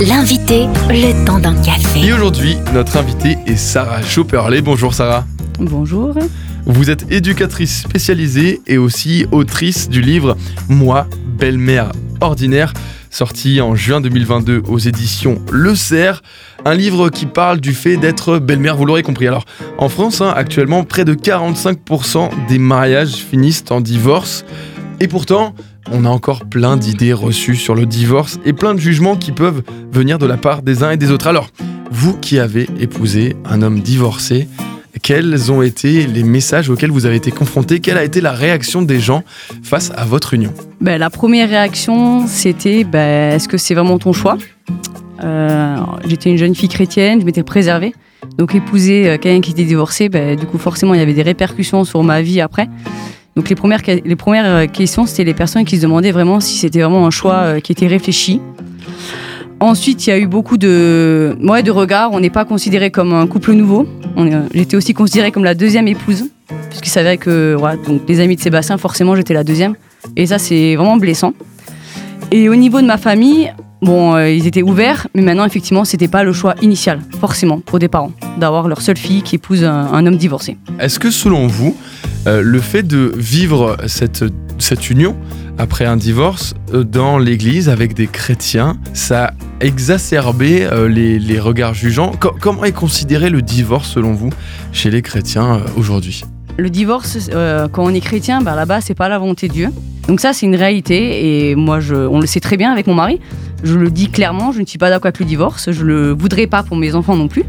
L'invité, le temps d'un café. Et aujourd'hui, notre invitée est Sarah Chopperley. Bonjour Sarah. Bonjour. Vous êtes éducatrice spécialisée et aussi autrice du livre Moi, belle-mère ordinaire, sorti en juin 2022 aux éditions Le Cerf. Un livre qui parle du fait d'être belle-mère, vous l'aurez compris. Alors, en France, hein, actuellement, près de 45% des mariages finissent en divorce. Et pourtant, on a encore plein d'idées reçues sur le divorce et plein de jugements qui peuvent venir de la part des uns et des autres. Alors, vous qui avez épousé un homme divorcé, quels ont été les messages auxquels vous avez été confronté Quelle a été la réaction des gens face à votre union? Ben, La première réaction, c'était ben, est-ce que c'est vraiment ton choix? Euh, J'étais une jeune fille chrétienne, je m'étais préservée. Donc épouser euh, quelqu'un qui était divorcé, ben, du coup forcément il y avait des répercussions sur ma vie après. Donc les premières, les premières euh, questions, c'était les personnes qui se demandaient vraiment si c'était vraiment un choix qui était réfléchi. Ensuite, il y a eu beaucoup de, ouais, de regards. On n'est pas considéré comme un couple nouveau. J'étais aussi considérée comme la deuxième épouse, puisqu'il s'avérait que donc, les amis de Sébastien, forcément, j'étais la deuxième. Et ça, c'est vraiment blessant. Et au niveau de ma famille, bon, euh, ils étaient ouverts, mais maintenant, effectivement, c'était pas le choix initial, forcément, pour des parents, d'avoir leur seule fille qui épouse un, homme divorcé. Est-ce que, selon vous, euh, le fait de vivre cette, cette union après un divorce euh, dans l'église avec des chrétiens, ça a exacerbé euh, les, regards jugeants. comment est considéré le divorce selon vous chez les chrétiens aujourd'hui? Le divorce, quand on est chrétien, bah, là-bas, c'est pas la volonté de Dieu. Donc ça, c'est une réalité et moi, je, on le sait très bien avec mon mari. Je le dis clairement, je ne suis pas d'accord avec le divorce. Je le voudrais pas pour mes enfants non plus.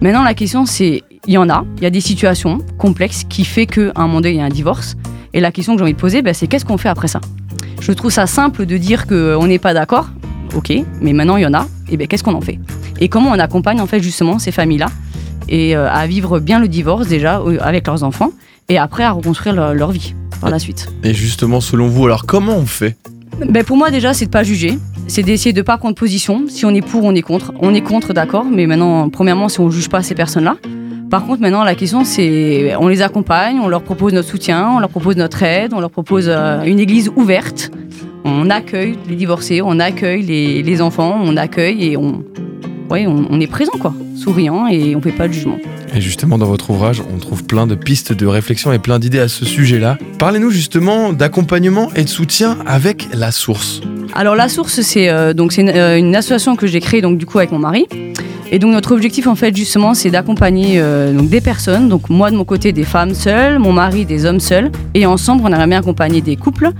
Maintenant, la question, c'est, il y en a, il y a des situations complexes qui fait qu'à un moment donné, il y a un divorce. Et la question que j'ai envie de poser, bah, c'est qu'est-ce qu'on fait après ça? Je trouve ça simple de dire qu'on n'est pas d'accord, ok, mais maintenant il y en a, et bien qu'est-ce qu'on en fait? Et comment on accompagne en fait justement ces familles-là? Et euh, à vivre bien le divorce déjà avec leurs enfants. Et après à reconstruire leur, vie par la suite. Et justement, selon vous, alors comment on fait? Ben Pour moi déjà, c'est de pas juger, c'est d'essayer de pas prendre position. Si on est pour, on est contre. On est contre, d'accord, mais maintenant, premièrement, si on juge pas ces personnes-là, par contre, maintenant, la question, c'est on les accompagne, on leur propose notre soutien, on leur propose notre aide, on leur propose euh, une église ouverte. On accueille les divorcés, on accueille les, enfants, on accueille et on, ouais, on, est présent, quoi, souriant et on fait pas de jugement. Et justement, dans votre ouvrage, on trouve plein de pistes de réflexion et plein d'idées à ce sujet-là. Parlez-nous justement d'accompagnement et de soutien avec la source. Alors la source, c'est euh, donc c'est une, euh, une, association que j'ai créée donc du coup avec mon mari. Et donc notre objectif en fait justement c'est d'accompagner euh, des personnes, donc moi de mon côté des femmes seules, mon mari des hommes seuls, et ensemble on aimerait bien accompagner des couples.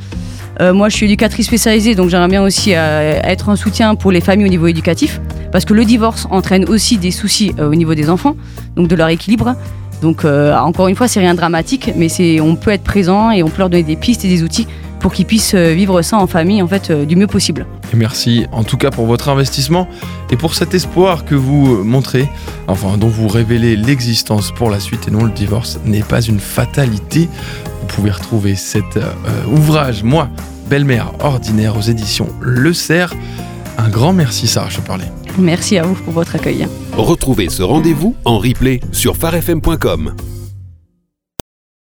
Euh, moi je suis éducatrice spécialisée donc j'aimerais bien aussi euh, être un soutien pour les familles au niveau éducatif, parce que le divorce entraîne aussi des soucis au niveau des enfants, donc de leur équilibre. Donc encore une fois c'est rien de dramatique, mais c'est on peut être présent et on peut leur donner des pistes et des outils pour qu'ils puissent vivre ça en famille en fait du mieux possible. Et merci en tout cas pour votre investissement et pour cet espoir que vous euh, montrez, enfin dont vous révélez l'existence pour la suite et non le divorce n'est pas une fatalité. Vous pouvez retrouver cet ouvrage, moi, belle-mère ordinaire aux éditions Le Cerf. Un grand merci Sarah Choperlé. Merci à vous pour votre accueil. Retrouvez ce rendez-vous en replay sur farfm.com.